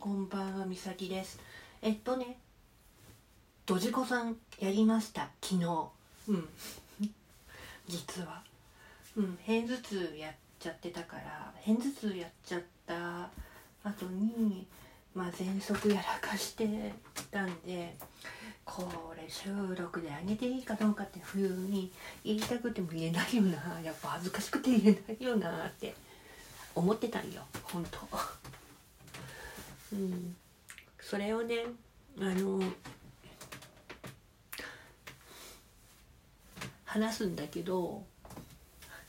こんばんはみさきです。えっとねドジコさんやりました。昨日。うん。実は。うん片頭痛やっちゃってたから片頭痛やっちゃった後にまあ喘息やらかしてたんでこれ収録であげていいかどうかって冬に言いたくても言えないよなやっぱ恥ずかしくて言えないよなって思ってたんよ本当うん。それをねあの話すんだけど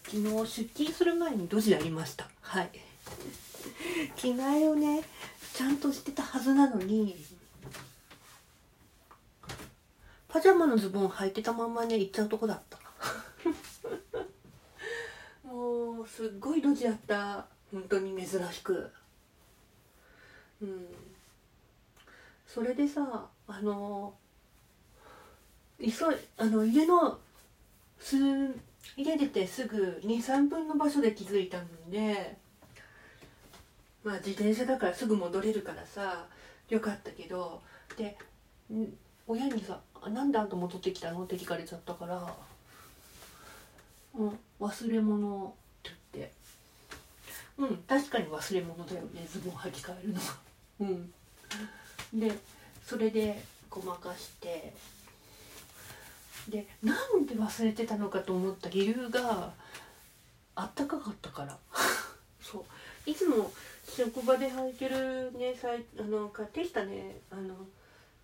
昨日出勤する前にドジやりました。はい。着替えをねちゃんとしてたはずなのにパジャマのズボン履いてたまんまね行っちゃうとこだった。もうすっごいドジやった。本当に珍しくうん。それでさあの急いあの家のす家出てすぐ23分の場所で気づいたんでまあ自転車だからすぐ戻れるからさよかったけどで親にさ「なんであんた戻ってきたの?」って聞かれちゃったから「うん忘れ物」って言って。うん確かに忘れ物だよねズボン履き替えるのは。うん。でそれでごまかして。でなんで忘れてたのかと思った理由があったかかったから。そう。いつも職場で履いてるねさいあの買ってきたねあの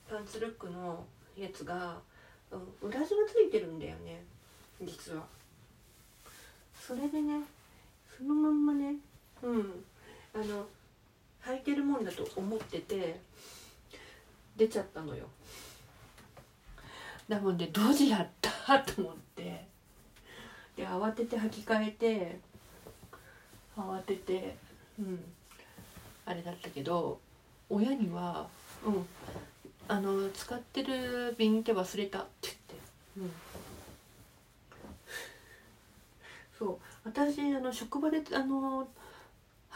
パンツルックのやつが、うん、裏地がついてるんだよね実は。それでねそのまんまねうんあのいてるもんだと思ってて出ちゃったのよ。だもんでドジやった？と思って。で慌てて履き替えて慌ててうん。あれだったけど親には「うん。あの使ってる瓶って忘れた」って言って。うん。そう。私あの職場であの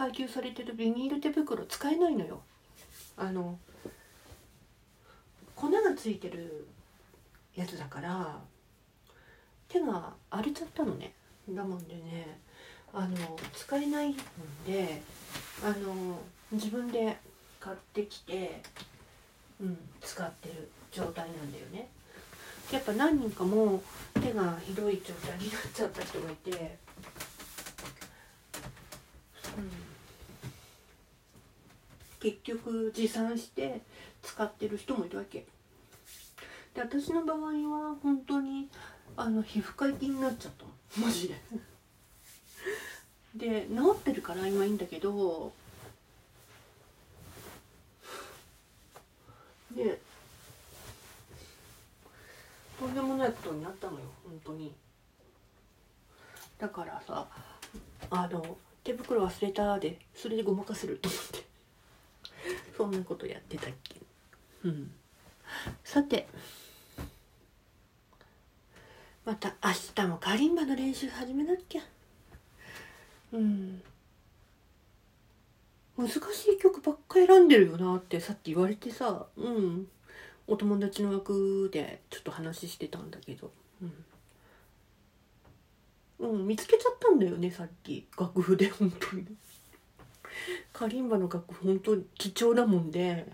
配給されてるビニール手袋使えないのよ。あの粉がついてるやつだから手が荒れちゃったのね。だもんでねあの使えないんであの自分で買ってきて、うん、使ってる状態なんだよね。やっぱ何人かも手がひどい状態になっちゃった人がいて、うん、結局持参して使ってる人もいるわけ。で私の場合は本当にあの皮膚科行きになっちゃったマジで。で治ってるから今いいんだけどでとんでもないことになったのよ本当に。だからさあの手袋忘れたでそれでごまかせると思って。そんなことやってたっけ？うん。さて。また明日もカリンバの練習始めなきゃ。うん。難しい曲ばっか選んでるよなってさっき言われてさ。うん。お友達の枠でちょっと話してたんだけど。うん、うん、見つけちゃったんだよねさっき。楽譜で本当に。カリンバの楽譜本当に貴重だもんで。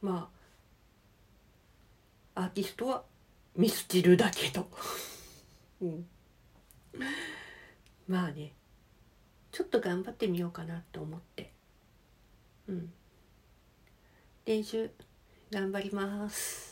まあアーティストはミスチルだけど。うん。まあね。ちょっと頑張ってみようかなと思って。うん。練習頑張ります。